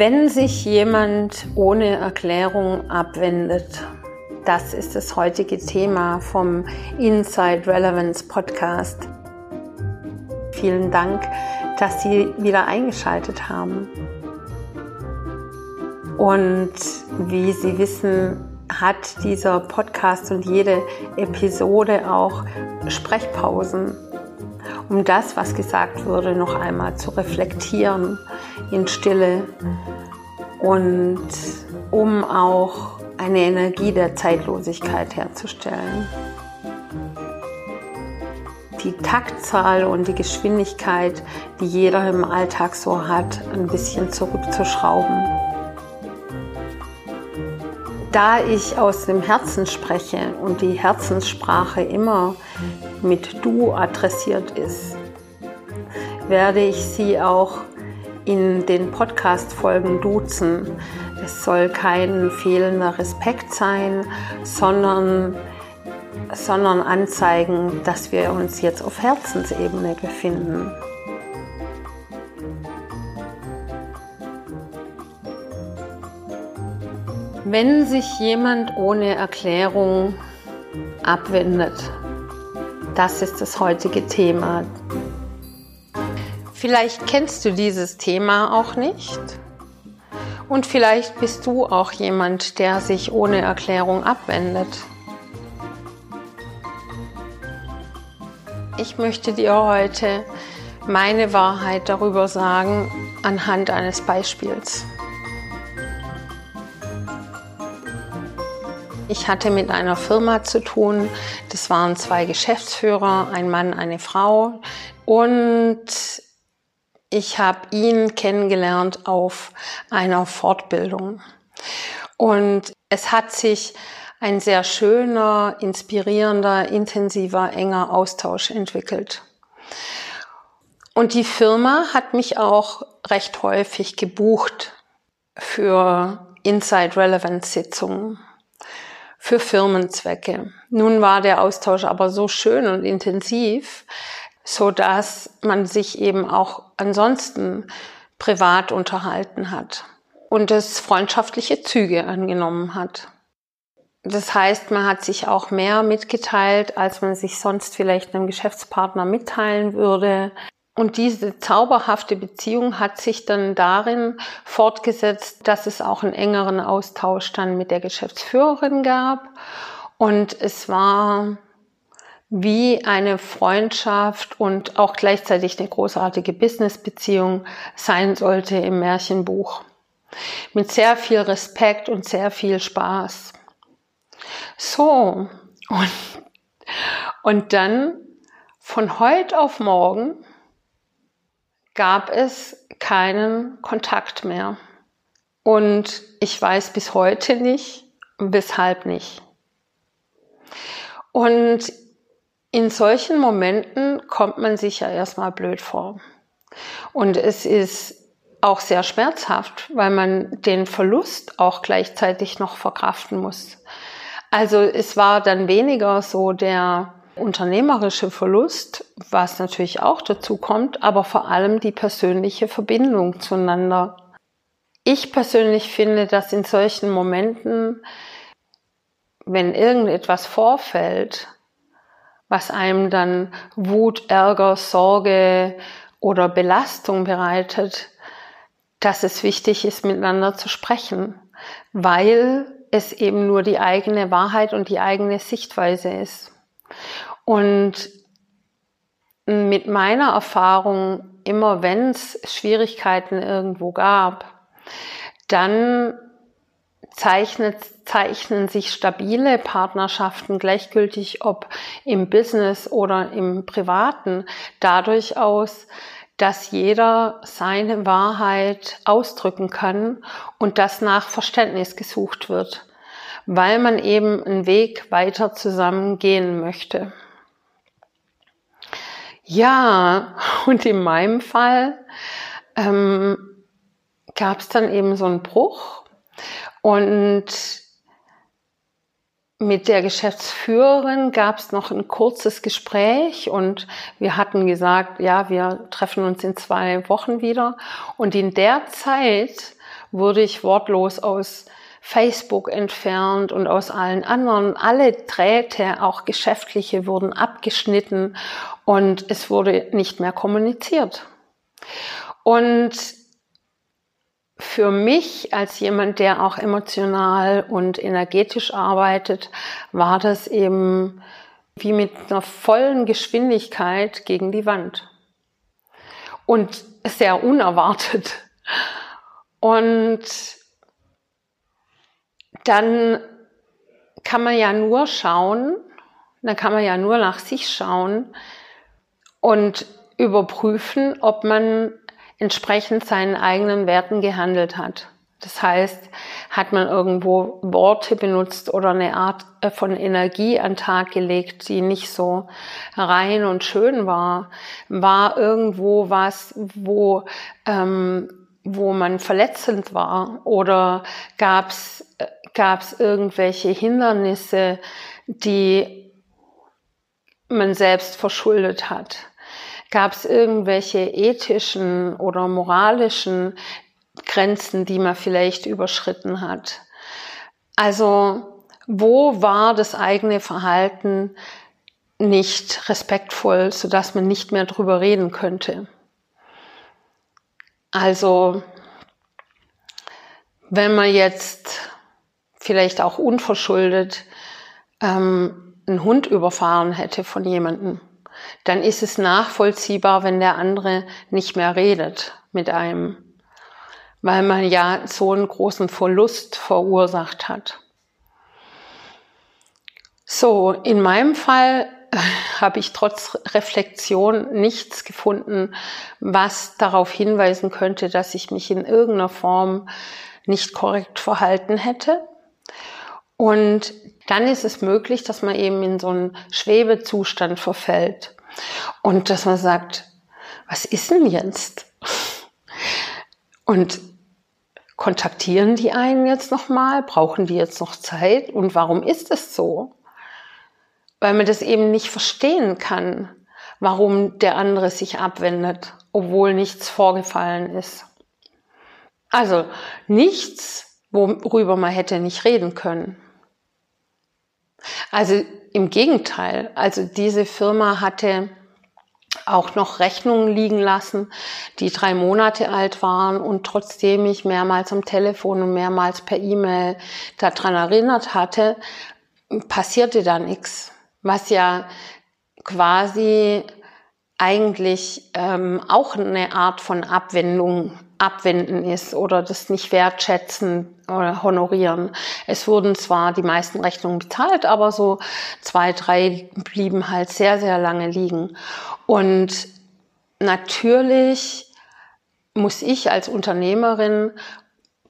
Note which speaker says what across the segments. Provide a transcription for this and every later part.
Speaker 1: Wenn sich jemand ohne Erklärung abwendet, das ist das heutige Thema vom Inside Relevance Podcast. Vielen Dank, dass Sie wieder eingeschaltet haben. Und wie Sie wissen, hat dieser Podcast und jede Episode auch Sprechpausen, um das, was gesagt wurde, noch einmal zu reflektieren in Stille und um auch eine Energie der Zeitlosigkeit herzustellen. Die Taktzahl und die Geschwindigkeit, die jeder im Alltag so hat, ein bisschen zurückzuschrauben. Da ich aus dem Herzen spreche und die Herzenssprache immer mit Du adressiert ist, werde ich Sie auch in den Podcast-Folgen duzen. Es soll kein fehlender Respekt sein, sondern, sondern anzeigen, dass wir uns jetzt auf Herzensebene befinden. Wenn sich jemand ohne Erklärung abwendet, das ist das heutige Thema. Vielleicht kennst du dieses Thema auch nicht. Und vielleicht bist du auch jemand, der sich ohne Erklärung abwendet. Ich möchte dir heute meine Wahrheit darüber sagen anhand eines Beispiels. Ich hatte mit einer Firma zu tun. Das waren zwei Geschäftsführer, ein Mann, eine Frau. Und ich habe ihn kennengelernt auf einer Fortbildung. Und es hat sich ein sehr schöner, inspirierender, intensiver, enger Austausch entwickelt. Und die Firma hat mich auch recht häufig gebucht für Inside Relevance Sitzungen, für Firmenzwecke. Nun war der Austausch aber so schön und intensiv, so dass man sich eben auch ansonsten privat unterhalten hat und es freundschaftliche Züge angenommen hat. Das heißt, man hat sich auch mehr mitgeteilt, als man sich sonst vielleicht einem Geschäftspartner mitteilen würde. Und diese zauberhafte Beziehung hat sich dann darin fortgesetzt, dass es auch einen engeren Austausch dann mit der Geschäftsführerin gab. Und es war wie eine Freundschaft und auch gleichzeitig eine großartige Businessbeziehung sein sollte im Märchenbuch. Mit sehr viel Respekt und sehr viel Spaß. So, und, und dann von heute auf morgen gab es keinen Kontakt mehr. Und ich weiß bis heute nicht, weshalb nicht. Und in solchen Momenten kommt man sich ja erstmal blöd vor. Und es ist auch sehr schmerzhaft, weil man den Verlust auch gleichzeitig noch verkraften muss. Also es war dann weniger so der unternehmerische Verlust, was natürlich auch dazu kommt, aber vor allem die persönliche Verbindung zueinander. Ich persönlich finde, dass in solchen Momenten, wenn irgendetwas vorfällt, was einem dann Wut, Ärger, Sorge oder Belastung bereitet, dass es wichtig ist, miteinander zu sprechen, weil es eben nur die eigene Wahrheit und die eigene Sichtweise ist. Und mit meiner Erfahrung, immer wenn es Schwierigkeiten irgendwo gab, dann zeichnet, zeichnen sich stabile Partnerschaften gleichgültig ob im Business oder im Privaten dadurch aus, dass jeder seine Wahrheit ausdrücken kann und dass nach Verständnis gesucht wird, weil man eben einen Weg weiter zusammen gehen möchte. Ja, und in meinem Fall ähm, gab es dann eben so einen Bruch und mit der Geschäftsführerin gab es noch ein kurzes Gespräch und wir hatten gesagt, ja, wir treffen uns in zwei Wochen wieder. Und in der Zeit wurde ich wortlos aus Facebook entfernt und aus allen anderen. Alle Drähte, auch geschäftliche, wurden abgeschnitten und es wurde nicht mehr kommuniziert. Und für mich als jemand, der auch emotional und energetisch arbeitet, war das eben wie mit einer vollen Geschwindigkeit gegen die Wand. Und sehr unerwartet. Und dann kann man ja nur schauen, dann kann man ja nur nach sich schauen und überprüfen, ob man entsprechend seinen eigenen Werten gehandelt hat. Das heißt, hat man irgendwo Worte benutzt oder eine Art äh, von Energie an Tag gelegt, die nicht so rein und schön war? War irgendwo was, wo, ähm, wo man verletzend war? Oder gab's gab's irgendwelche Hindernisse, die man selbst verschuldet hat? Gab es irgendwelche ethischen oder moralischen Grenzen, die man vielleicht überschritten hat? Also wo war das eigene Verhalten nicht respektvoll, sodass man nicht mehr drüber reden könnte? Also wenn man jetzt vielleicht auch unverschuldet ähm, einen Hund überfahren hätte von jemandem, dann ist es nachvollziehbar, wenn der andere nicht mehr redet mit einem, weil man ja so einen großen Verlust verursacht hat. So, in meinem Fall habe ich trotz Reflexion nichts gefunden, was darauf hinweisen könnte, dass ich mich in irgendeiner Form nicht korrekt verhalten hätte. Und dann ist es möglich, dass man eben in so einen Schwebezustand verfällt und dass man sagt, was ist denn jetzt? Und kontaktieren die einen jetzt nochmal? Brauchen die jetzt noch Zeit? Und warum ist es so? Weil man das eben nicht verstehen kann, warum der andere sich abwendet, obwohl nichts vorgefallen ist. Also nichts, worüber man hätte nicht reden können. Also im Gegenteil, also diese Firma hatte auch noch Rechnungen liegen lassen, die drei Monate alt waren und trotzdem ich mehrmals am Telefon und mehrmals per E-Mail daran erinnert hatte, passierte da nichts. Was ja quasi eigentlich ähm, auch eine Art von Abwendung abwenden ist oder das nicht wertschätzen oder honorieren. Es wurden zwar die meisten Rechnungen bezahlt, aber so zwei, drei blieben halt sehr, sehr lange liegen. Und natürlich muss ich als Unternehmerin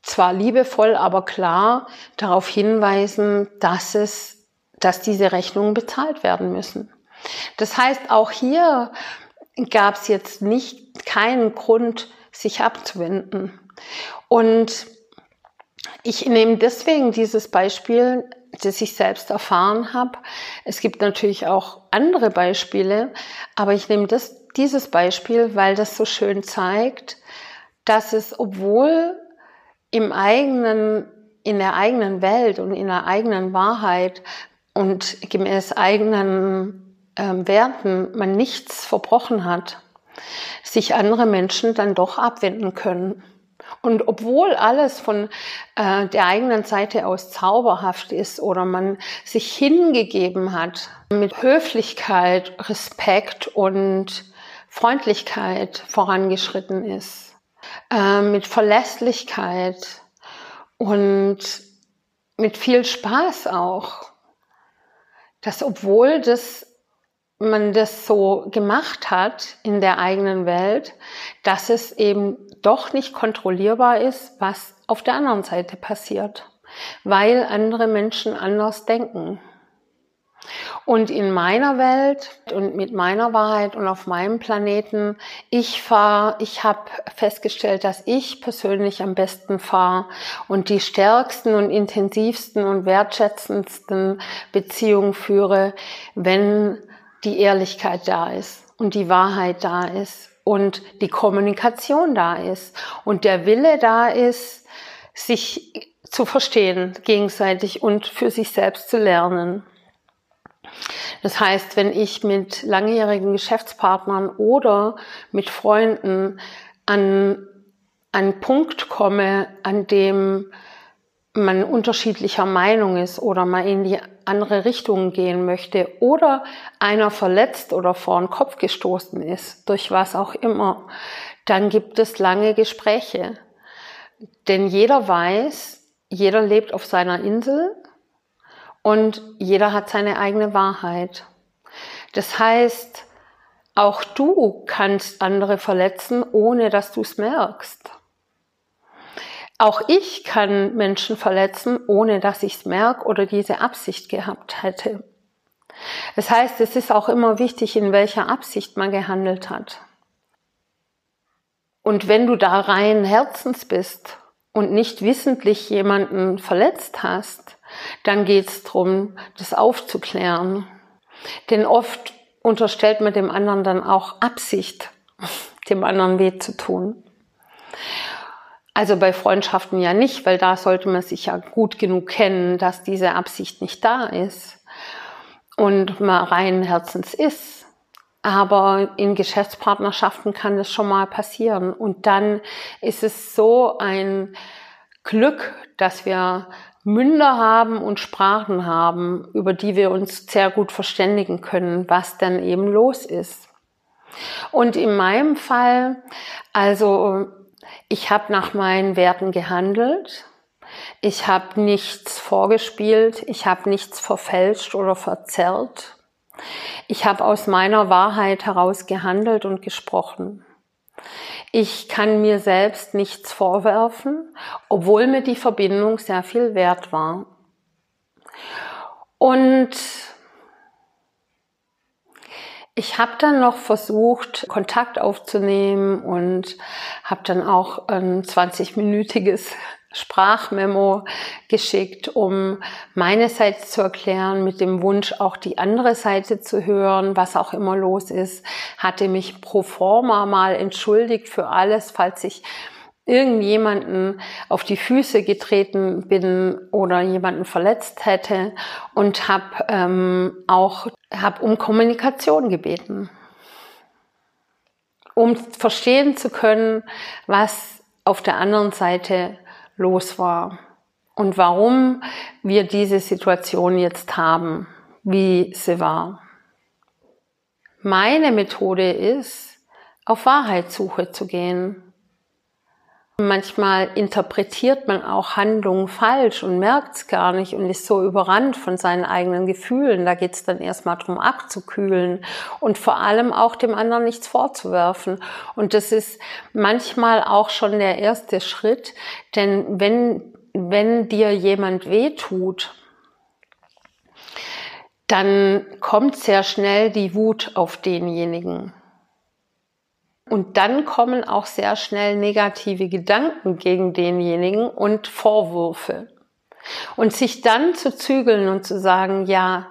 Speaker 1: zwar liebevoll, aber klar darauf hinweisen, dass es, dass diese Rechnungen bezahlt werden müssen. Das heißt, auch hier gab es jetzt nicht keinen Grund, sich abzuwenden. Und ich nehme deswegen dieses Beispiel, das ich selbst erfahren habe. Es gibt natürlich auch andere Beispiele, aber ich nehme das, dieses Beispiel, weil das so schön zeigt, dass es, obwohl im eigenen, in der eigenen Welt und in der eigenen Wahrheit und gemäß eigenen ähm, Werten man nichts verbrochen hat, sich andere Menschen dann doch abwenden können. Und obwohl alles von äh, der eigenen Seite aus zauberhaft ist oder man sich hingegeben hat, mit Höflichkeit, Respekt und Freundlichkeit vorangeschritten ist, äh, mit Verlässlichkeit und mit viel Spaß auch, dass obwohl das man das so gemacht hat in der eigenen Welt, dass es eben doch nicht kontrollierbar ist, was auf der anderen Seite passiert, weil andere Menschen anders denken. Und in meiner Welt und mit meiner Wahrheit und auf meinem Planeten, ich fahre, ich habe festgestellt, dass ich persönlich am besten fahre und die stärksten und intensivsten und wertschätzendsten Beziehungen führe, wenn die Ehrlichkeit da ist und die Wahrheit da ist und die Kommunikation da ist und der Wille da ist, sich zu verstehen gegenseitig und für sich selbst zu lernen. Das heißt, wenn ich mit langjährigen Geschäftspartnern oder mit Freunden an einen Punkt komme, an dem man unterschiedlicher Meinung ist oder mal in die andere Richtung gehen möchte oder einer verletzt oder vor den Kopf gestoßen ist, durch was auch immer, dann gibt es lange Gespräche. Denn jeder weiß, jeder lebt auf seiner Insel und jeder hat seine eigene Wahrheit. Das heißt, auch du kannst andere verletzen, ohne dass du es merkst. Auch ich kann Menschen verletzen, ohne dass ich es merke oder diese Absicht gehabt hätte. Das heißt, es ist auch immer wichtig, in welcher Absicht man gehandelt hat. Und wenn du da rein Herzens bist und nicht wissentlich jemanden verletzt hast, dann geht es darum, das aufzuklären. Denn oft unterstellt man dem anderen dann auch Absicht, dem anderen weh zu tun. Also bei Freundschaften ja nicht, weil da sollte man sich ja gut genug kennen, dass diese Absicht nicht da ist und man rein Herzens ist. Aber in Geschäftspartnerschaften kann das schon mal passieren. Und dann ist es so ein Glück, dass wir Münder haben und Sprachen haben, über die wir uns sehr gut verständigen können, was dann eben los ist. Und in meinem Fall, also ich habe nach meinen Werten gehandelt, ich habe nichts vorgespielt, ich habe nichts verfälscht oder verzerrt. Ich habe aus meiner Wahrheit heraus gehandelt und gesprochen. Ich kann mir selbst nichts vorwerfen, obwohl mir die Verbindung sehr viel wert war. Und ich habe dann noch versucht, Kontakt aufzunehmen und habe dann auch ein 20-minütiges Sprachmemo geschickt, um meine Seite zu erklären, mit dem Wunsch auch die andere Seite zu hören, was auch immer los ist. Hatte mich pro forma mal entschuldigt für alles, falls ich irgendjemanden auf die Füße getreten bin oder jemanden verletzt hätte und habe ähm, auch hab um Kommunikation gebeten, um verstehen zu können, was auf der anderen Seite los war und warum wir diese Situation jetzt haben, wie sie war. Meine Methode ist, auf Wahrheitssuche zu gehen. Manchmal interpretiert man auch Handlungen falsch und merkt es gar nicht und ist so überrannt von seinen eigenen Gefühlen. Da geht es dann erstmal darum, abzukühlen und vor allem auch dem anderen nichts vorzuwerfen. Und das ist manchmal auch schon der erste Schritt, denn wenn, wenn dir jemand weh tut, dann kommt sehr schnell die Wut auf denjenigen. Und dann kommen auch sehr schnell negative Gedanken gegen denjenigen und Vorwürfe. Und sich dann zu zügeln und zu sagen, ja,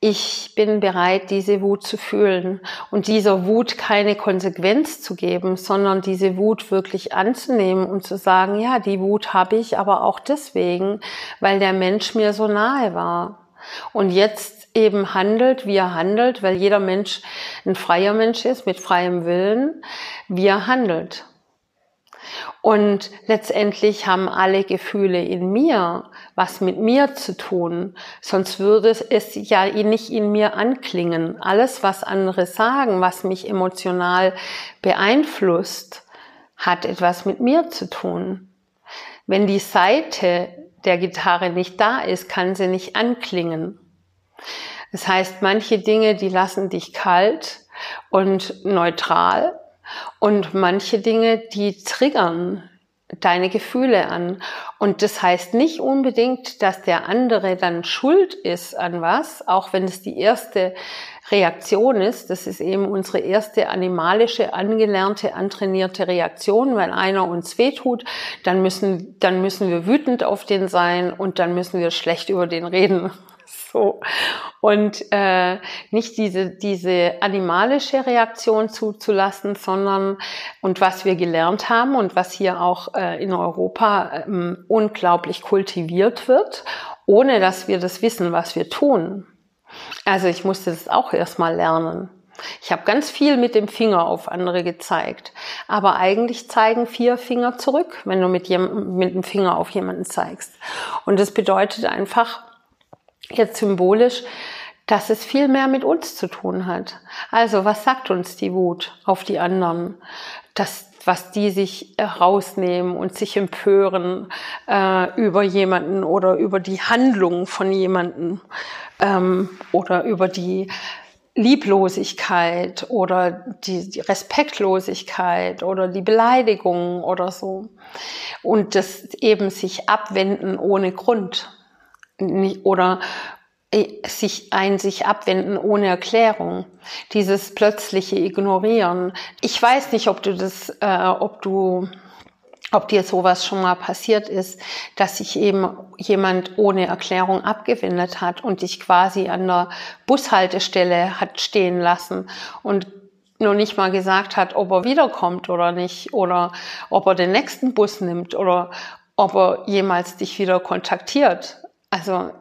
Speaker 1: ich bin bereit, diese Wut zu fühlen und dieser Wut keine Konsequenz zu geben, sondern diese Wut wirklich anzunehmen und zu sagen, ja, die Wut habe ich aber auch deswegen, weil der Mensch mir so nahe war. Und jetzt eben handelt, wie er handelt, weil jeder Mensch ein freier Mensch ist mit freiem Willen, wie er handelt. Und letztendlich haben alle Gefühle in mir was mit mir zu tun, sonst würde es ja nicht in mir anklingen. Alles, was andere sagen, was mich emotional beeinflusst, hat etwas mit mir zu tun. Wenn die Seite der Gitarre nicht da ist, kann sie nicht anklingen. Das heißt, manche Dinge, die lassen dich kalt und neutral und manche Dinge, die triggern deine Gefühle an. Und das heißt nicht unbedingt, dass der andere dann schuld ist an was, auch wenn es die erste Reaktion ist. Das ist eben unsere erste animalische, angelernte, antrainierte Reaktion. Wenn einer uns wehtut, dann müssen, dann müssen wir wütend auf den sein und dann müssen wir schlecht über den reden. So. Und äh, nicht diese, diese animalische Reaktion zuzulassen, sondern und was wir gelernt haben und was hier auch äh, in Europa ähm, unglaublich kultiviert wird, ohne dass wir das wissen, was wir tun. Also ich musste das auch erstmal lernen. Ich habe ganz viel mit dem Finger auf andere gezeigt. Aber eigentlich zeigen vier Finger zurück, wenn du mit, mit dem Finger auf jemanden zeigst. Und das bedeutet einfach jetzt symbolisch, dass es viel mehr mit uns zu tun hat. Also was sagt uns die Wut auf die anderen? Das, was die sich rausnehmen und sich empören äh, über jemanden oder über die Handlung von jemanden ähm, oder über die Lieblosigkeit oder die, die Respektlosigkeit oder die Beleidigung oder so. Und das eben sich abwenden ohne Grund. Oder äh, sich ein sich abwenden ohne Erklärung, dieses plötzliche Ignorieren. Ich weiß nicht, ob du das, äh, ob du ob dir sowas schon mal passiert ist, dass sich eben jemand ohne Erklärung abgewendet hat und dich quasi an der Bushaltestelle hat stehen lassen und nur nicht mal gesagt hat, ob er wiederkommt oder nicht oder ob er den nächsten Bus nimmt oder ob er jemals dich wieder kontaktiert. Also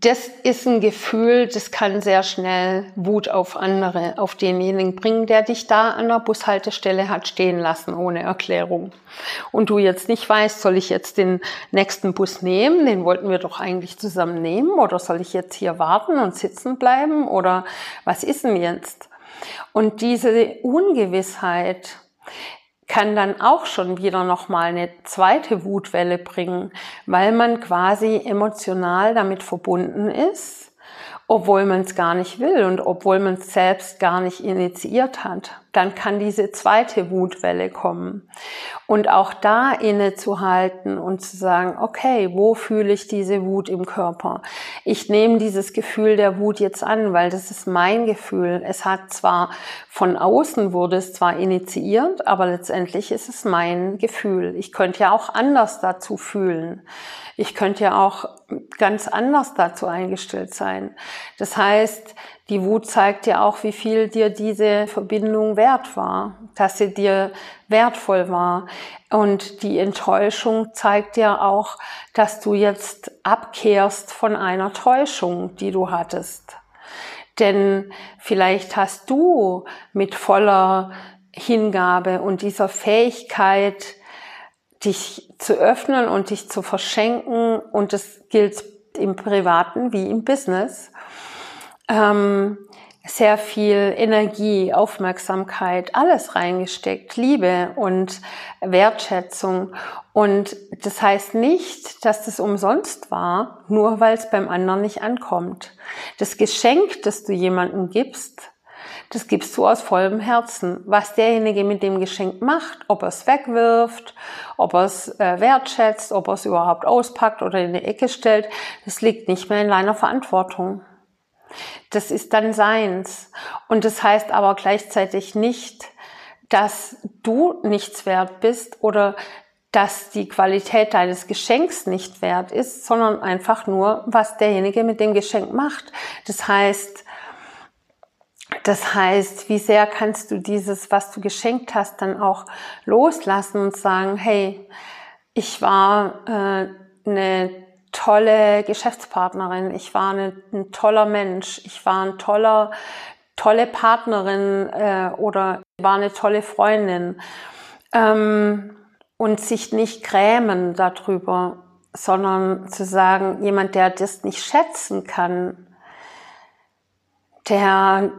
Speaker 1: das ist ein Gefühl, das kann sehr schnell Wut auf andere, auf denjenigen bringen, der dich da an der Bushaltestelle hat stehen lassen, ohne Erklärung. Und du jetzt nicht weißt, soll ich jetzt den nächsten Bus nehmen? Den wollten wir doch eigentlich zusammen nehmen. Oder soll ich jetzt hier warten und sitzen bleiben? Oder was ist denn jetzt? Und diese Ungewissheit, kann dann auch schon wieder nochmal eine zweite Wutwelle bringen, weil man quasi emotional damit verbunden ist obwohl man es gar nicht will und obwohl man es selbst gar nicht initiiert hat. Dann kann diese zweite Wutwelle kommen. Und auch da innezuhalten und zu sagen, okay, wo fühle ich diese Wut im Körper? Ich nehme dieses Gefühl der Wut jetzt an, weil das ist mein Gefühl. Es hat zwar von außen wurde es zwar initiiert, aber letztendlich ist es mein Gefühl. Ich könnte ja auch anders dazu fühlen. Ich könnte ja auch ganz anders dazu eingestellt sein. Das heißt, die Wut zeigt ja auch, wie viel dir diese Verbindung wert war, dass sie dir wertvoll war. Und die Enttäuschung zeigt ja auch, dass du jetzt abkehrst von einer Täuschung, die du hattest. Denn vielleicht hast du mit voller Hingabe und dieser Fähigkeit, dich zu öffnen und dich zu verschenken. Und das gilt im Privaten wie im Business. Ähm, sehr viel Energie, Aufmerksamkeit, alles reingesteckt, Liebe und Wertschätzung. Und das heißt nicht, dass das umsonst war, nur weil es beim anderen nicht ankommt. Das Geschenk, das du jemandem gibst, das gibst du aus vollem Herzen. Was derjenige mit dem Geschenk macht, ob er es wegwirft, ob er es äh, wertschätzt, ob er es überhaupt auspackt oder in die Ecke stellt, das liegt nicht mehr in deiner Verantwortung. Das ist dann seins. Und das heißt aber gleichzeitig nicht, dass du nichts wert bist oder dass die Qualität deines Geschenks nicht wert ist, sondern einfach nur, was derjenige mit dem Geschenk macht. Das heißt, das heißt, wie sehr kannst du dieses, was du geschenkt hast, dann auch loslassen und sagen, hey, ich war äh, eine tolle Geschäftspartnerin, ich war eine, ein toller Mensch, ich war ein toller, tolle Partnerin äh, oder war eine tolle Freundin. Ähm, und sich nicht grämen darüber, sondern zu sagen, jemand, der das nicht schätzen kann, der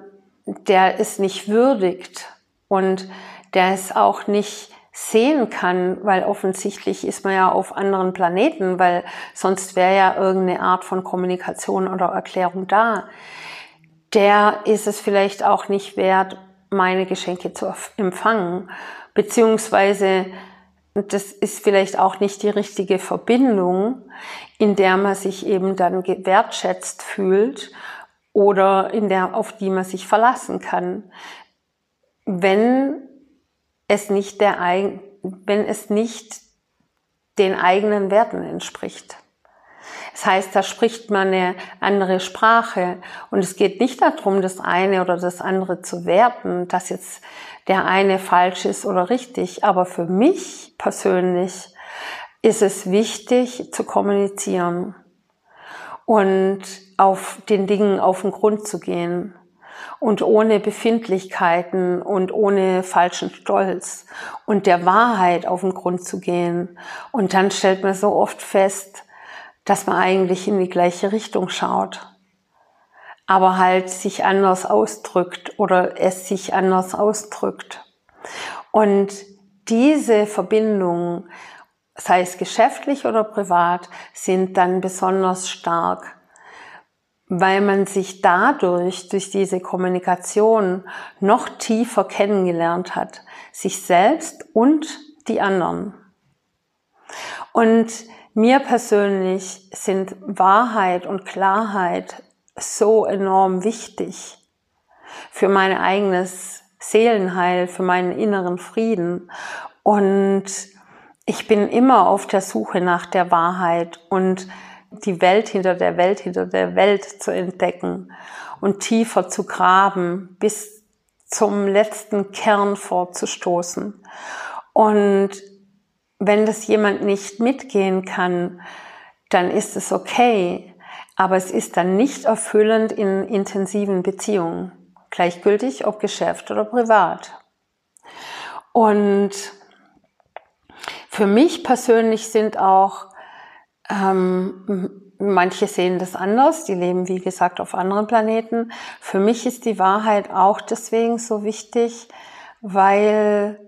Speaker 1: der es nicht würdigt und der es auch nicht sehen kann, weil offensichtlich ist man ja auf anderen Planeten, weil sonst wäre ja irgendeine Art von Kommunikation oder Erklärung da. Der ist es vielleicht auch nicht wert, meine Geschenke zu empfangen, beziehungsweise das ist vielleicht auch nicht die richtige Verbindung, in der man sich eben dann wertschätzt fühlt oder in der, auf die man sich verlassen kann, wenn es nicht der, wenn es nicht den eigenen Werten entspricht. Das heißt, da spricht man eine andere Sprache. Und es geht nicht darum, das eine oder das andere zu werten, dass jetzt der eine falsch ist oder richtig. Aber für mich persönlich ist es wichtig zu kommunizieren und auf den Dingen auf den Grund zu gehen und ohne Befindlichkeiten und ohne falschen Stolz und der Wahrheit auf den Grund zu gehen. Und dann stellt man so oft fest, dass man eigentlich in die gleiche Richtung schaut, aber halt sich anders ausdrückt oder es sich anders ausdrückt. Und diese Verbindungen, sei es geschäftlich oder privat, sind dann besonders stark, weil man sich dadurch, durch diese Kommunikation noch tiefer kennengelernt hat, sich selbst und die anderen. Und mir persönlich sind Wahrheit und Klarheit so enorm wichtig für mein eigenes Seelenheil, für meinen inneren Frieden. Und ich bin immer auf der Suche nach der Wahrheit und die Welt hinter der Welt hinter der Welt zu entdecken und tiefer zu graben, bis zum letzten Kern vorzustoßen. Und wenn das jemand nicht mitgehen kann, dann ist es okay, aber es ist dann nicht erfüllend in intensiven Beziehungen, gleichgültig ob Geschäft oder privat. Und für mich persönlich sind auch, ähm, manche sehen das anders, die leben wie gesagt auf anderen Planeten. Für mich ist die Wahrheit auch deswegen so wichtig, weil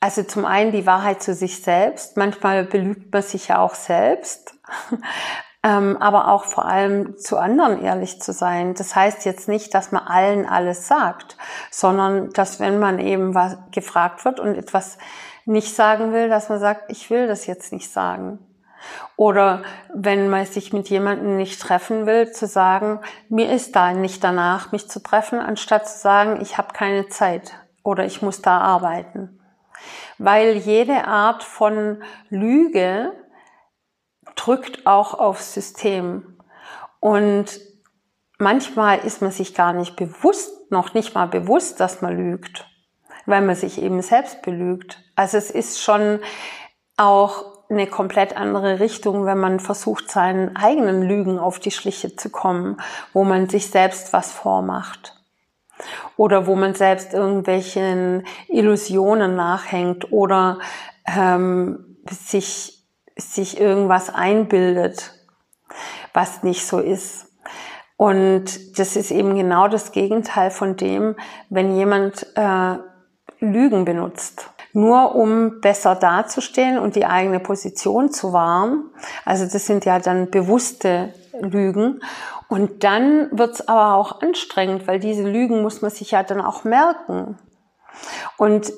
Speaker 1: also zum einen die Wahrheit zu sich selbst. Manchmal belügt man sich ja auch selbst. ähm, aber auch vor allem zu anderen ehrlich zu sein. Das heißt jetzt nicht, dass man allen alles sagt, sondern dass wenn man eben was gefragt wird und etwas nicht sagen will, dass man sagt, ich will das jetzt nicht sagen. Oder wenn man sich mit jemandem nicht treffen will, zu sagen, mir ist da nicht danach, mich zu treffen, anstatt zu sagen, ich habe keine Zeit oder ich muss da arbeiten. Weil jede Art von Lüge drückt auch aufs System. Und manchmal ist man sich gar nicht bewusst, noch nicht mal bewusst, dass man lügt weil man sich eben selbst belügt. Also es ist schon auch eine komplett andere Richtung, wenn man versucht, seinen eigenen Lügen auf die Schliche zu kommen, wo man sich selbst was vormacht. Oder wo man selbst irgendwelchen Illusionen nachhängt oder ähm, sich, sich irgendwas einbildet, was nicht so ist. Und das ist eben genau das Gegenteil von dem, wenn jemand äh, Lügen benutzt. Nur um besser dazustehen und die eigene Position zu wahren. Also das sind ja dann bewusste Lügen. Und dann wird's aber auch anstrengend, weil diese Lügen muss man sich ja dann auch merken. Und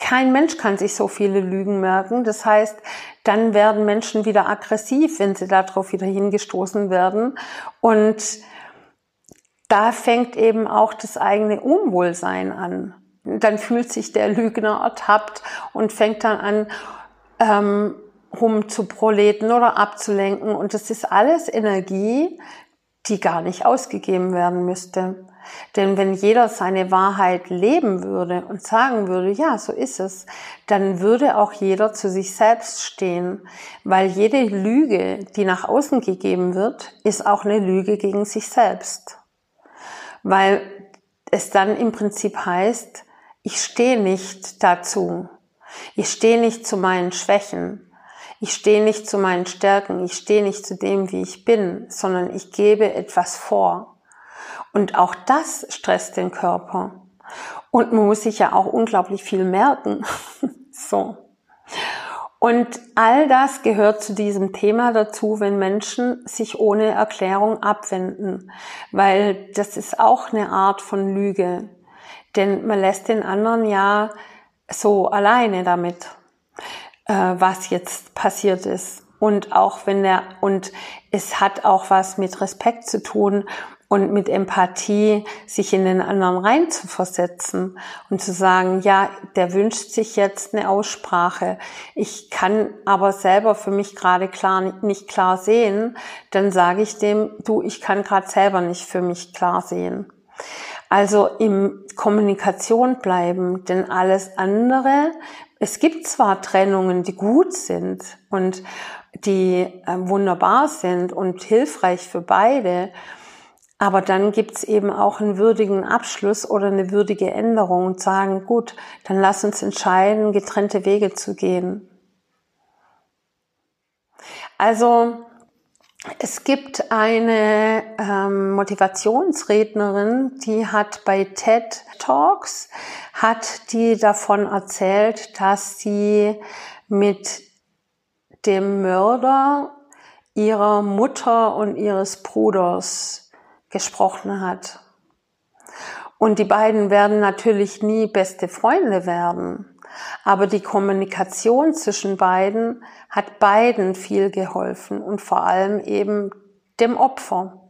Speaker 1: kein Mensch kann sich so viele Lügen merken. Das heißt, dann werden Menschen wieder aggressiv, wenn sie darauf wieder hingestoßen werden. Und da fängt eben auch das eigene Unwohlsein an dann fühlt sich der Lügner ertappt und fängt dann an, ähm, rumzuproleten oder abzulenken. Und das ist alles Energie, die gar nicht ausgegeben werden müsste. Denn wenn jeder seine Wahrheit leben würde und sagen würde, ja, so ist es, dann würde auch jeder zu sich selbst stehen. Weil jede Lüge, die nach außen gegeben wird, ist auch eine Lüge gegen sich selbst. Weil es dann im Prinzip heißt, ich stehe nicht dazu. Ich stehe nicht zu meinen Schwächen. Ich stehe nicht zu meinen Stärken. Ich stehe nicht zu dem, wie ich bin, sondern ich gebe etwas vor. Und auch das stresst den Körper. Und man muss sich ja auch unglaublich viel merken. so. Und all das gehört zu diesem Thema dazu, wenn Menschen sich ohne Erklärung abwenden, weil das ist auch eine Art von Lüge. Denn man lässt den anderen ja so alleine damit, äh, was jetzt passiert ist. Und auch wenn der, und es hat auch was mit Respekt zu tun. und mit Empathie sich in den anderen reinzuversetzen und zu sagen, ja, der wünscht sich jetzt eine Aussprache. Ich kann aber selber für mich gerade klar nicht klar sehen, dann sage ich dem, du, ich kann gerade selber nicht für mich klar sehen. Also im Kommunikation bleiben, denn alles andere, es gibt zwar Trennungen, die gut sind und die äh, wunderbar sind und hilfreich für beide, aber dann gibt's eben auch einen würdigen Abschluss oder eine würdige Änderung und sagen, gut, dann lass uns entscheiden, getrennte Wege zu gehen. Also es gibt eine ähm, Motivationsrednerin, die hat bei TED Talks, hat die davon erzählt, dass sie mit dem Mörder ihrer Mutter und ihres Bruders gesprochen hat. Und die beiden werden natürlich nie beste Freunde werden. Aber die Kommunikation zwischen beiden hat beiden viel geholfen und vor allem eben dem Opfer.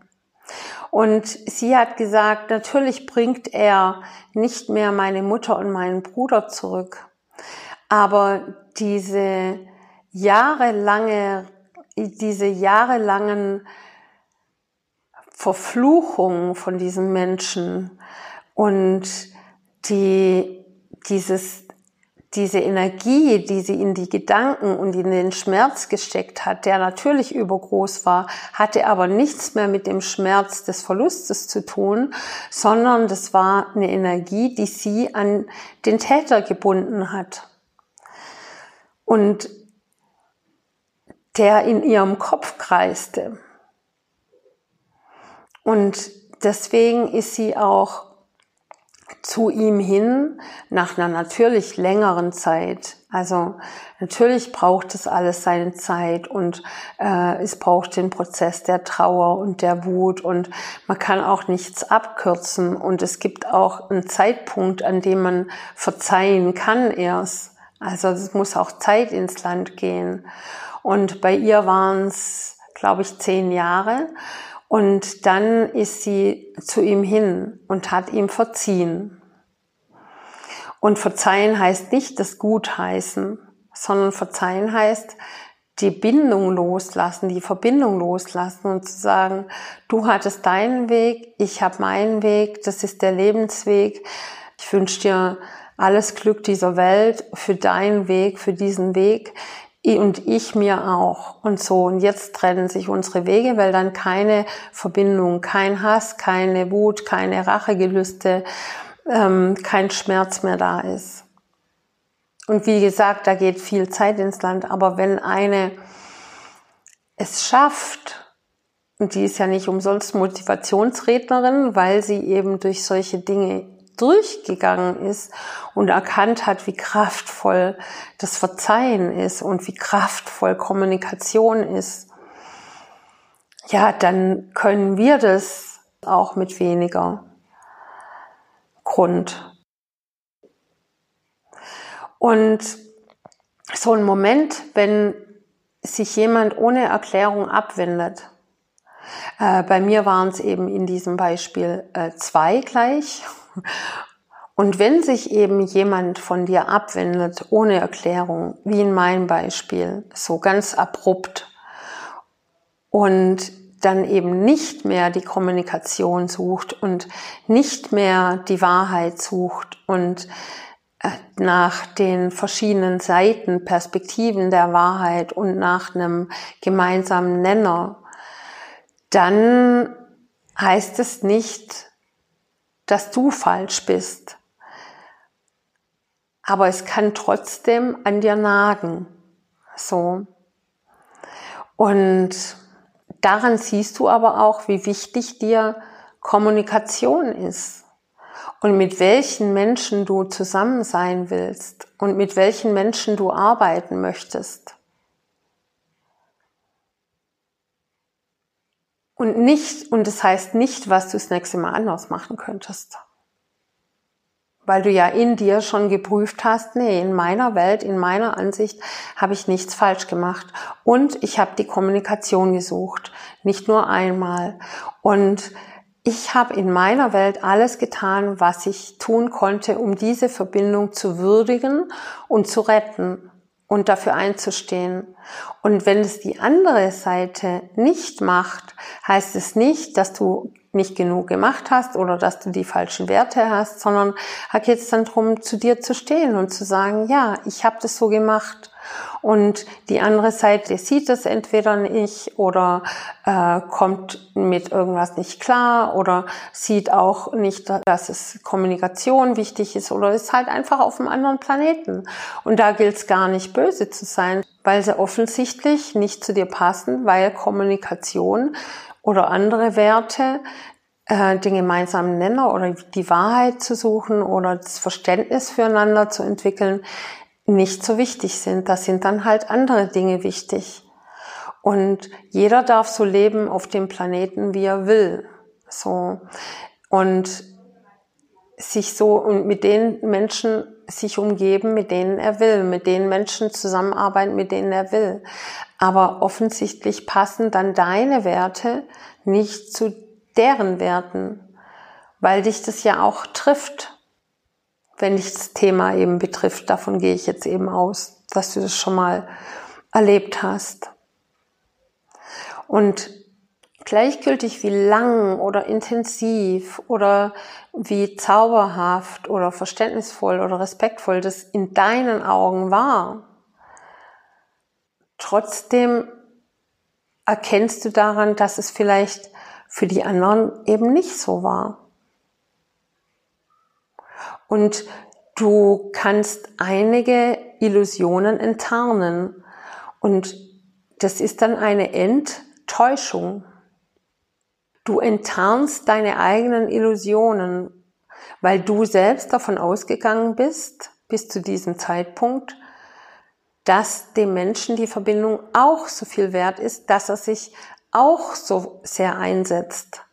Speaker 1: Und sie hat gesagt, natürlich bringt er nicht mehr meine Mutter und meinen Bruder zurück. Aber diese jahrelange, diese jahrelangen Verfluchung von diesen Menschen und die, dieses, diese Energie, die sie in die Gedanken und in den Schmerz gesteckt hat, der natürlich übergroß war, hatte aber nichts mehr mit dem Schmerz des Verlustes zu tun, sondern das war eine Energie, die sie an den Täter gebunden hat. Und der in ihrem Kopf kreiste. Und deswegen ist sie auch zu ihm hin nach einer natürlich längeren Zeit. Also natürlich braucht es alles seine Zeit und äh, es braucht den Prozess der Trauer und der Wut und man kann auch nichts abkürzen und es gibt auch einen Zeitpunkt, an dem man verzeihen kann erst. Also es muss auch Zeit ins Land gehen. Und bei ihr waren es, glaube ich, zehn Jahre. Und dann ist sie zu ihm hin und hat ihm verziehen. Und verzeihen heißt nicht das Gutheißen, sondern verzeihen heißt die Bindung loslassen, die Verbindung loslassen und zu sagen, du hattest deinen Weg, ich habe meinen Weg, das ist der Lebensweg. Ich wünsche dir alles Glück dieser Welt für deinen Weg, für diesen Weg und ich mir auch. Und so, und jetzt trennen sich unsere Wege, weil dann keine Verbindung, kein Hass, keine Wut, keine Rachegelüste, ähm, kein Schmerz mehr da ist. Und wie gesagt, da geht viel Zeit ins Land, aber wenn eine es schafft, und die ist ja nicht umsonst Motivationsrednerin, weil sie eben durch solche Dinge durchgegangen ist und erkannt hat, wie kraftvoll das Verzeihen ist und wie kraftvoll Kommunikation ist, ja, dann können wir das auch mit weniger Grund. Und so ein Moment, wenn sich jemand ohne Erklärung abwendet, äh, bei mir waren es eben in diesem Beispiel äh, zwei gleich und wenn sich eben jemand von dir abwendet ohne Erklärung, wie in meinem Beispiel, so ganz abrupt und dann eben nicht mehr die Kommunikation sucht und nicht mehr die Wahrheit sucht und äh, nach den verschiedenen Seiten, Perspektiven der Wahrheit und nach einem gemeinsamen Nenner, dann heißt es nicht, dass du falsch bist. Aber es kann trotzdem an dir nagen. So. Und daran siehst du aber auch, wie wichtig dir Kommunikation ist und mit welchen Menschen du zusammen sein willst und mit welchen Menschen du arbeiten möchtest. Und nicht, und das heißt nicht, was du das nächste Mal anders machen könntest. Weil du ja in dir schon geprüft hast, nee, in meiner Welt, in meiner Ansicht habe ich nichts falsch gemacht. Und ich habe die Kommunikation gesucht. Nicht nur einmal. Und ich habe in meiner Welt alles getan, was ich tun konnte, um diese Verbindung zu würdigen und zu retten und dafür einzustehen. Und wenn es die andere Seite nicht macht, heißt es nicht, dass du nicht genug gemacht hast oder dass du die falschen Werte hast, sondern geht es dann darum, zu dir zu stehen und zu sagen, ja, ich habe das so gemacht. Und die andere Seite sieht es entweder nicht oder äh, kommt mit irgendwas nicht klar oder sieht auch nicht, dass es Kommunikation wichtig ist oder ist halt einfach auf einem anderen Planeten. Und da gilt es gar nicht böse zu sein, weil sie offensichtlich nicht zu dir passen, weil Kommunikation oder andere Werte äh, den gemeinsamen Nenner oder die Wahrheit zu suchen oder das Verständnis füreinander zu entwickeln, nicht so wichtig sind. Da sind dann halt andere Dinge wichtig. Und jeder darf so leben auf dem Planeten, wie er will. So. Und sich so und mit den Menschen sich umgeben, mit denen er will, mit den Menschen zusammenarbeiten, mit denen er will. Aber offensichtlich passen dann deine Werte nicht zu deren Werten, weil dich das ja auch trifft wenn dich das Thema eben betrifft. Davon gehe ich jetzt eben aus, dass du das schon mal erlebt hast. Und gleichgültig wie lang oder intensiv oder wie zauberhaft oder verständnisvoll oder respektvoll das in deinen Augen war, trotzdem erkennst du daran, dass es vielleicht für die anderen eben nicht so war. Und du kannst einige Illusionen enttarnen. Und das ist dann eine Enttäuschung. Du enttarnst deine eigenen Illusionen, weil du selbst davon ausgegangen bist, bis zu diesem Zeitpunkt, dass dem Menschen die Verbindung auch so viel wert ist, dass er sich auch so sehr einsetzt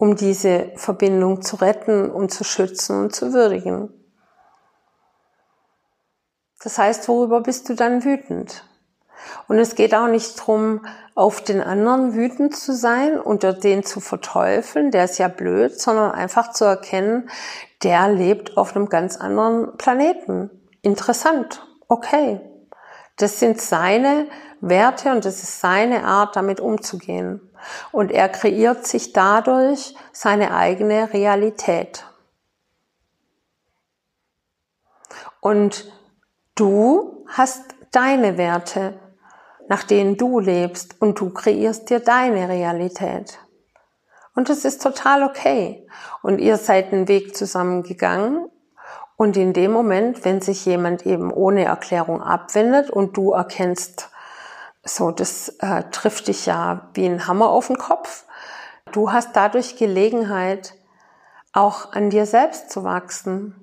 Speaker 1: um diese Verbindung zu retten, um zu schützen und zu würdigen. Das heißt, worüber bist du dann wütend? Und es geht auch nicht darum, auf den anderen wütend zu sein und den zu verteufeln, der ist ja blöd, sondern einfach zu erkennen, der lebt auf einem ganz anderen Planeten. Interessant, okay. Das sind seine Werte und das ist seine Art, damit umzugehen. Und er kreiert sich dadurch seine eigene Realität. Und du hast deine Werte, nach denen du lebst und du kreierst dir deine Realität. Und das ist total okay. Und ihr seid den Weg zusammengegangen. Und in dem Moment, wenn sich jemand eben ohne Erklärung abwendet und du erkennst, so, das äh, trifft dich ja wie ein Hammer auf den Kopf. Du hast dadurch Gelegenheit, auch an dir selbst zu wachsen.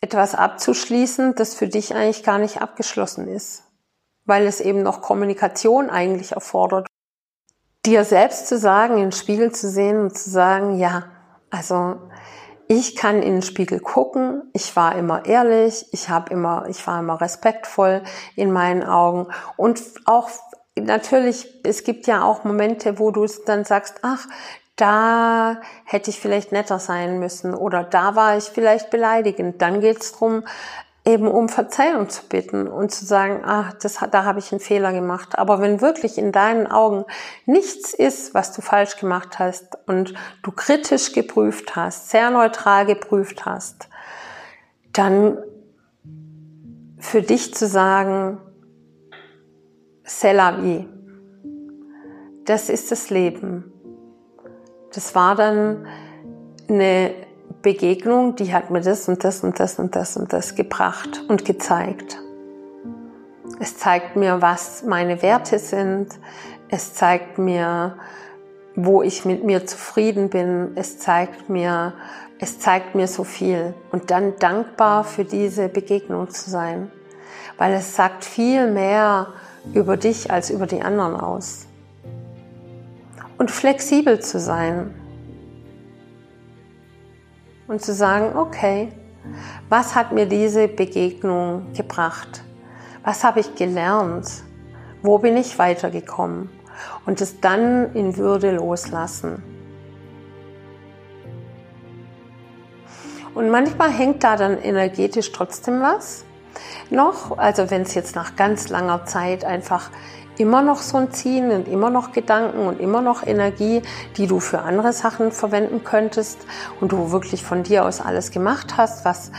Speaker 1: Etwas abzuschließen, das für dich eigentlich gar nicht abgeschlossen ist, weil es eben noch Kommunikation eigentlich erfordert. Dir selbst zu sagen, in den Spiegel zu sehen und zu sagen, ja, also ich kann in den Spiegel gucken. Ich war immer ehrlich. Ich habe immer, ich war immer respektvoll in meinen Augen und auch natürlich, es gibt ja auch Momente, wo du dann sagst, ach, da hätte ich vielleicht netter sein müssen oder da war ich vielleicht beleidigend. Dann geht es darum, eben um Verzeihung zu bitten und zu sagen, ah, das, da habe ich einen Fehler gemacht. Aber wenn wirklich in deinen Augen nichts ist, was du falsch gemacht hast und du kritisch geprüft hast, sehr neutral geprüft hast, dann für dich zu sagen, c'est la vie. Das ist das Leben. Das war dann eine Begegnung, die hat mir das und das und das und das und das gebracht und gezeigt. Es zeigt mir, was meine Werte sind. Es zeigt mir, wo ich mit mir zufrieden bin. Es zeigt mir, es zeigt mir so viel. Und dann dankbar für diese Begegnung zu sein. Weil es sagt viel mehr über dich als über die anderen aus. Und flexibel zu sein und zu sagen, okay, was hat mir diese Begegnung gebracht? Was habe ich gelernt? Wo bin ich weitergekommen? und es dann in Würde loslassen. Und manchmal hängt da dann energetisch trotzdem was noch. Also wenn es jetzt nach ganz langer Zeit einfach immer noch so ein Ziehen und immer noch Gedanken und immer noch Energie, die du für andere Sachen verwenden könntest und du wirklich von dir aus alles gemacht hast, was,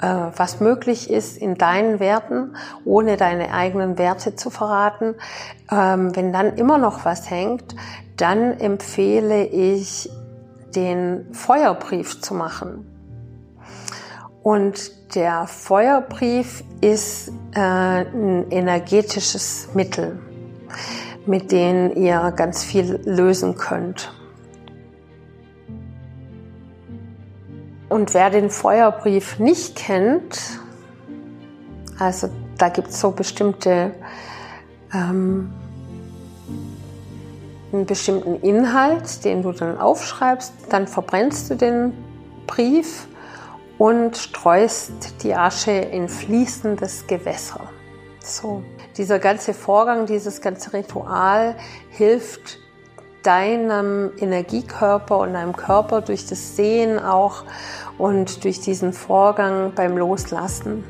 Speaker 1: äh, was möglich ist in deinen Werten, ohne deine eigenen Werte zu verraten. Ähm, wenn dann immer noch was hängt, dann empfehle ich, den Feuerbrief zu machen. Und der Feuerbrief ist äh, ein energetisches Mittel mit denen ihr ganz viel lösen könnt. Und wer den Feuerbrief nicht kennt, also da gibt es so bestimmte, ähm, einen bestimmten Inhalt, den du dann aufschreibst, dann verbrennst du den Brief und streust die Asche in fließendes Gewässer. So. Dieser ganze Vorgang, dieses ganze Ritual hilft deinem Energiekörper und deinem Körper durch das Sehen auch und durch diesen Vorgang beim Loslassen.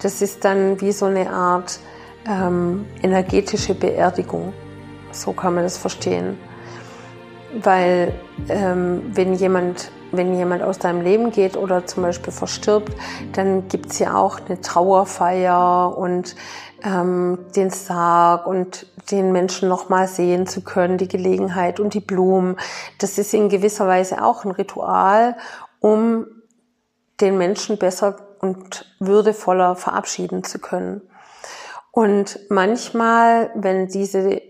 Speaker 1: Das ist dann wie so eine Art ähm, energetische Beerdigung. So kann man das verstehen. Weil ähm, wenn jemand wenn jemand aus deinem Leben geht oder zum Beispiel verstirbt, dann gibt's ja auch eine Trauerfeier und ähm, den Sarg und den Menschen nochmal sehen zu können, die Gelegenheit und die Blumen. Das ist in gewisser Weise auch ein Ritual, um den Menschen besser und würdevoller verabschieden zu können. Und manchmal, wenn diese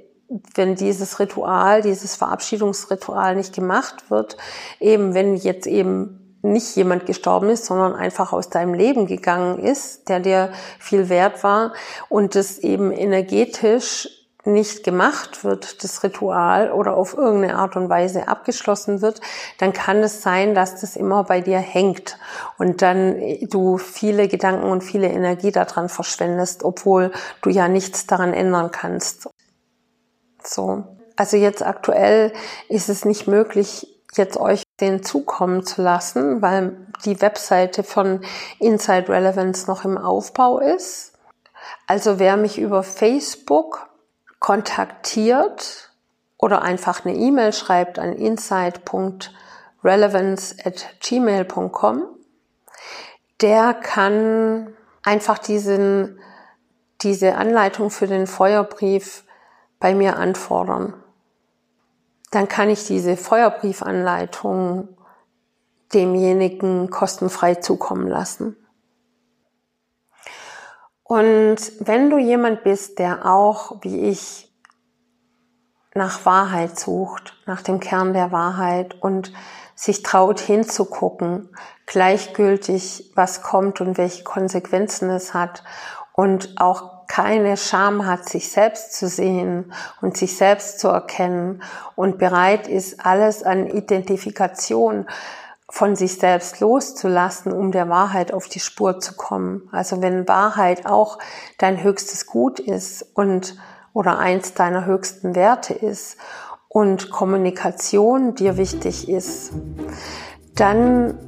Speaker 1: wenn dieses Ritual, dieses Verabschiedungsritual nicht gemacht wird, eben wenn jetzt eben nicht jemand gestorben ist, sondern einfach aus deinem Leben gegangen ist, der dir viel wert war und das eben energetisch nicht gemacht wird, das Ritual, oder auf irgendeine Art und Weise abgeschlossen wird, dann kann es sein, dass das immer bei dir hängt und dann du viele Gedanken und viele Energie daran verschwendest, obwohl du ja nichts daran ändern kannst. So. Also jetzt aktuell ist es nicht möglich, jetzt euch den zukommen zu lassen, weil die Webseite von Inside Relevance noch im Aufbau ist. Also wer mich über Facebook kontaktiert oder einfach eine E-Mail schreibt an inside.relevance at gmail.com, der kann einfach diesen, diese Anleitung für den Feuerbrief bei mir anfordern. Dann kann ich diese Feuerbriefanleitung demjenigen kostenfrei zukommen lassen. Und wenn du jemand bist, der auch, wie ich, nach Wahrheit sucht, nach dem Kern der Wahrheit und sich traut hinzugucken, gleichgültig, was kommt und welche Konsequenzen es hat und auch keine Scham hat, sich selbst zu sehen und sich selbst zu erkennen und bereit ist, alles an Identifikation von sich selbst loszulassen, um der Wahrheit auf die Spur zu kommen. Also wenn Wahrheit auch dein höchstes Gut ist und oder eins deiner höchsten Werte ist und Kommunikation dir wichtig ist, dann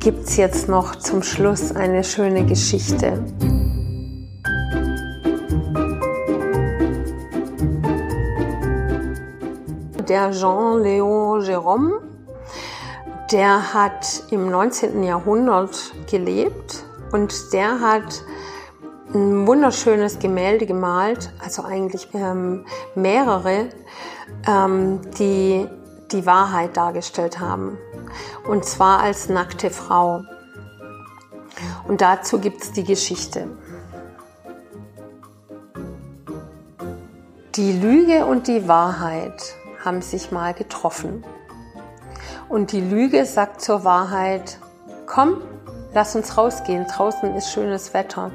Speaker 1: gibt's jetzt noch zum Schluss eine schöne Geschichte. Der Jean-Léon Jérôme, der hat im 19. Jahrhundert gelebt und der hat ein wunderschönes Gemälde gemalt, also eigentlich ähm, mehrere, ähm, die die Wahrheit dargestellt haben. Und zwar als nackte Frau. Und dazu gibt es die Geschichte. Die Lüge und die Wahrheit haben sich mal getroffen. Und die Lüge sagt zur Wahrheit, komm, lass uns rausgehen, draußen ist schönes Wetter.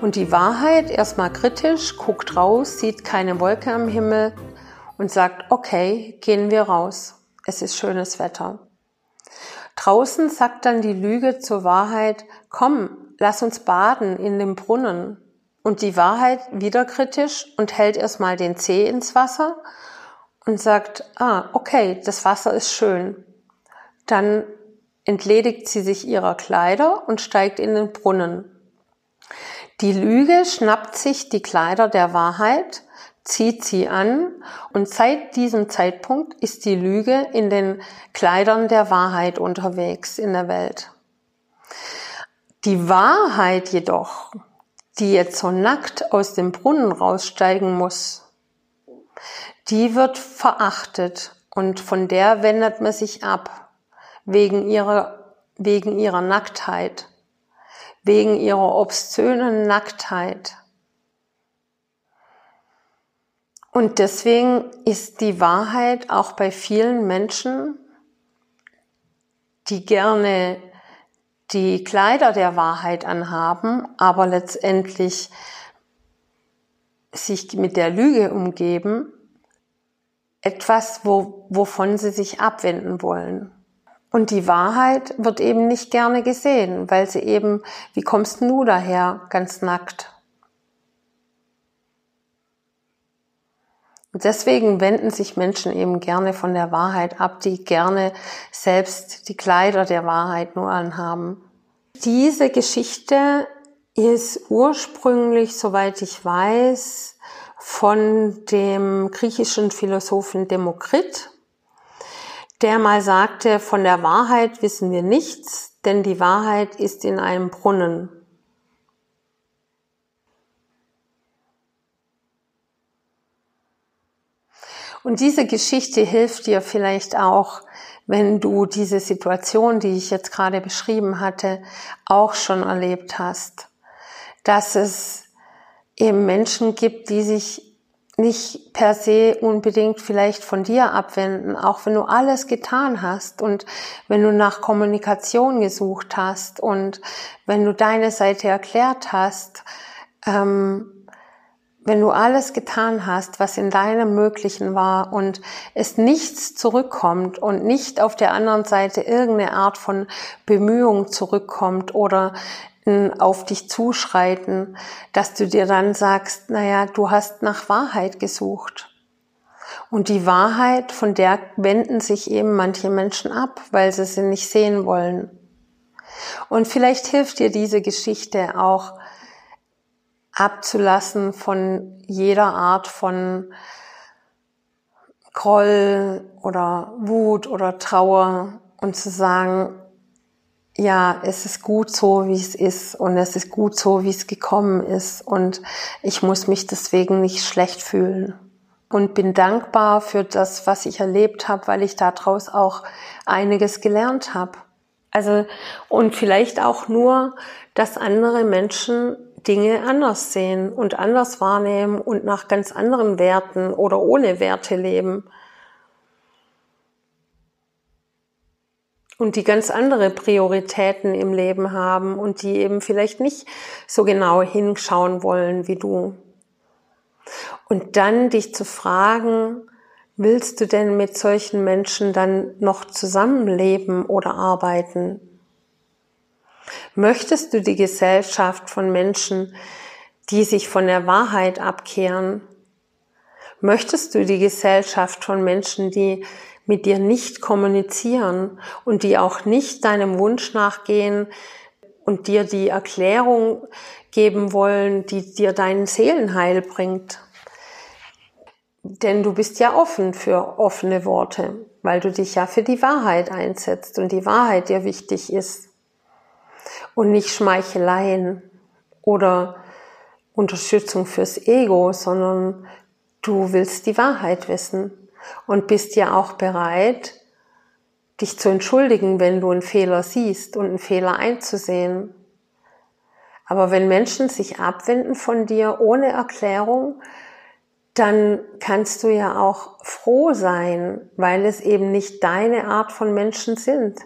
Speaker 1: Und die Wahrheit, erstmal kritisch, guckt raus, sieht keine Wolke am Himmel und sagt, okay, gehen wir raus, es ist schönes Wetter. Draußen sagt dann die Lüge zur Wahrheit, komm, lass uns baden in dem Brunnen, und die Wahrheit wieder kritisch und hält erstmal den Zeh ins Wasser und sagt, ah, okay, das Wasser ist schön. Dann entledigt sie sich ihrer Kleider und steigt in den Brunnen. Die Lüge schnappt sich die Kleider der Wahrheit, zieht sie an und seit diesem Zeitpunkt ist die Lüge in den Kleidern der Wahrheit unterwegs in der Welt. Die Wahrheit jedoch, die jetzt so nackt aus dem Brunnen raussteigen muss, die wird verachtet und von der wendet man sich ab, wegen ihrer, wegen ihrer Nacktheit, wegen ihrer obszönen Nacktheit. Und deswegen ist die Wahrheit auch bei vielen Menschen, die gerne die Kleider der Wahrheit anhaben, aber letztendlich sich mit der Lüge umgeben, etwas, wo, wovon sie sich abwenden wollen. Und die Wahrheit wird eben nicht gerne gesehen, weil sie eben, wie kommst du daher, ganz nackt? Und deswegen wenden sich Menschen eben gerne von der Wahrheit ab, die gerne selbst die Kleider der Wahrheit nur anhaben. Diese Geschichte ist ursprünglich, soweit ich weiß, von dem griechischen Philosophen Demokrit, der mal sagte, von der Wahrheit wissen wir nichts, denn die Wahrheit ist in einem Brunnen. Und diese Geschichte hilft dir vielleicht auch, wenn du diese Situation, die ich jetzt gerade beschrieben hatte, auch schon erlebt hast, dass es eben Menschen gibt, die sich nicht per se unbedingt vielleicht von dir abwenden, auch wenn du alles getan hast und wenn du nach Kommunikation gesucht hast und wenn du deine Seite erklärt hast, ähm, wenn du alles getan hast, was in deinem Möglichen war und es nichts zurückkommt und nicht auf der anderen Seite irgendeine Art von Bemühung zurückkommt oder auf dich zuschreiten, dass du dir dann sagst, naja, du hast nach Wahrheit gesucht. Und die Wahrheit, von der wenden sich eben manche Menschen ab, weil sie sie nicht sehen wollen. Und vielleicht hilft dir diese Geschichte auch, abzulassen von jeder Art von Groll oder Wut oder Trauer und zu sagen, ja, es ist gut so, wie es ist und es ist gut so, wie es gekommen ist und ich muss mich deswegen nicht schlecht fühlen und bin dankbar für das, was ich erlebt habe, weil ich daraus auch einiges gelernt habe. Also und vielleicht auch nur, dass andere Menschen Dinge anders sehen und anders wahrnehmen und nach ganz anderen Werten oder ohne Werte leben. Und die ganz andere Prioritäten im Leben haben und die eben vielleicht nicht so genau hinschauen wollen wie du. Und dann dich zu fragen, willst du denn mit solchen Menschen dann noch zusammenleben oder arbeiten? Möchtest du die Gesellschaft von Menschen, die sich von der Wahrheit abkehren? Möchtest du die Gesellschaft von Menschen, die mit dir nicht kommunizieren und die auch nicht deinem Wunsch nachgehen und dir die Erklärung geben wollen, die dir deinen Seelenheil bringt? Denn du bist ja offen für offene Worte, weil du dich ja für die Wahrheit einsetzt und die Wahrheit dir wichtig ist und nicht Schmeicheleien oder Unterstützung fürs Ego, sondern du willst die Wahrheit wissen und bist ja auch bereit, dich zu entschuldigen, wenn du einen Fehler siehst und einen Fehler einzusehen. Aber wenn Menschen sich abwenden von dir ohne Erklärung, dann kannst du ja auch froh sein, weil es eben nicht deine Art von Menschen sind,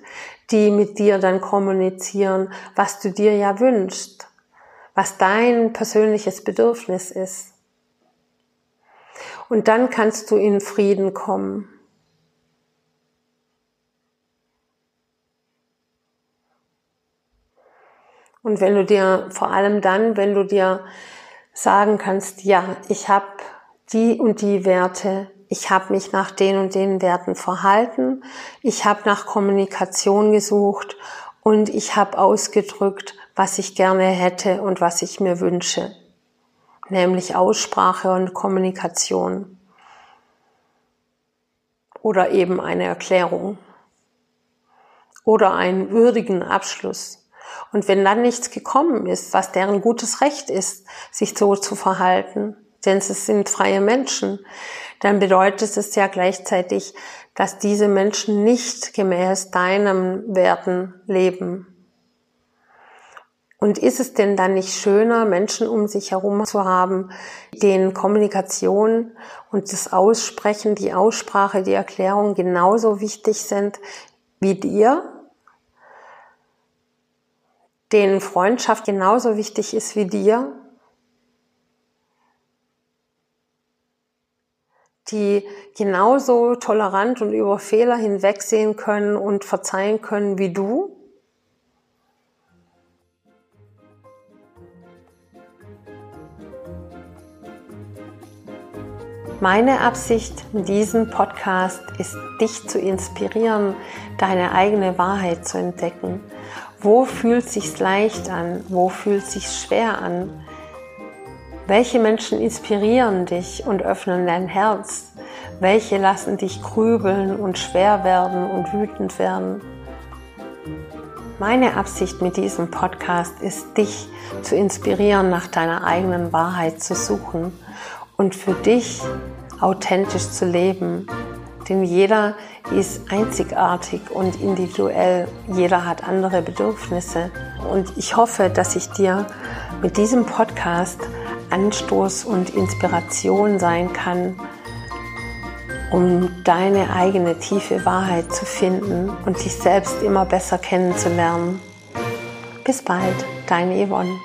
Speaker 1: die mit dir dann kommunizieren, was du dir ja wünschst, was dein persönliches Bedürfnis ist. Und dann kannst du in Frieden kommen. Und wenn du dir, vor allem dann, wenn du dir sagen kannst, ja, ich habe die und die Werte, ich habe mich nach den und den Werten verhalten, ich habe nach Kommunikation gesucht und ich habe ausgedrückt, was ich gerne hätte und was ich mir wünsche, nämlich Aussprache und Kommunikation oder eben eine Erklärung oder einen würdigen Abschluss. Und wenn dann nichts gekommen ist, was deren gutes Recht ist, sich so zu verhalten, denn es sind freie Menschen, dann bedeutet es ja gleichzeitig, dass diese Menschen nicht gemäß deinem Werten leben. Und ist es denn dann nicht schöner, Menschen um sich herum zu haben, denen Kommunikation und das Aussprechen, die Aussprache, die Erklärung genauso wichtig sind wie dir? Denen Freundschaft genauso wichtig ist wie dir? die genauso tolerant und über Fehler hinwegsehen können und verzeihen können wie du? Meine Absicht mit diesem Podcast ist, dich zu inspirieren, deine eigene Wahrheit zu entdecken. Wo fühlt sich's leicht an? Wo fühlt sich's schwer an? Welche Menschen inspirieren dich und öffnen dein Herz? Welche lassen dich grübeln und schwer werden und wütend werden? Meine Absicht mit diesem Podcast ist, dich zu inspirieren, nach deiner eigenen Wahrheit zu suchen und für dich authentisch zu leben. Denn jeder ist einzigartig und individuell. Jeder hat andere Bedürfnisse. Und ich hoffe, dass ich dir mit diesem Podcast Anstoß und Inspiration sein kann, um deine eigene tiefe Wahrheit zu finden und dich selbst immer besser kennenzulernen. Bis bald, deine Yvonne.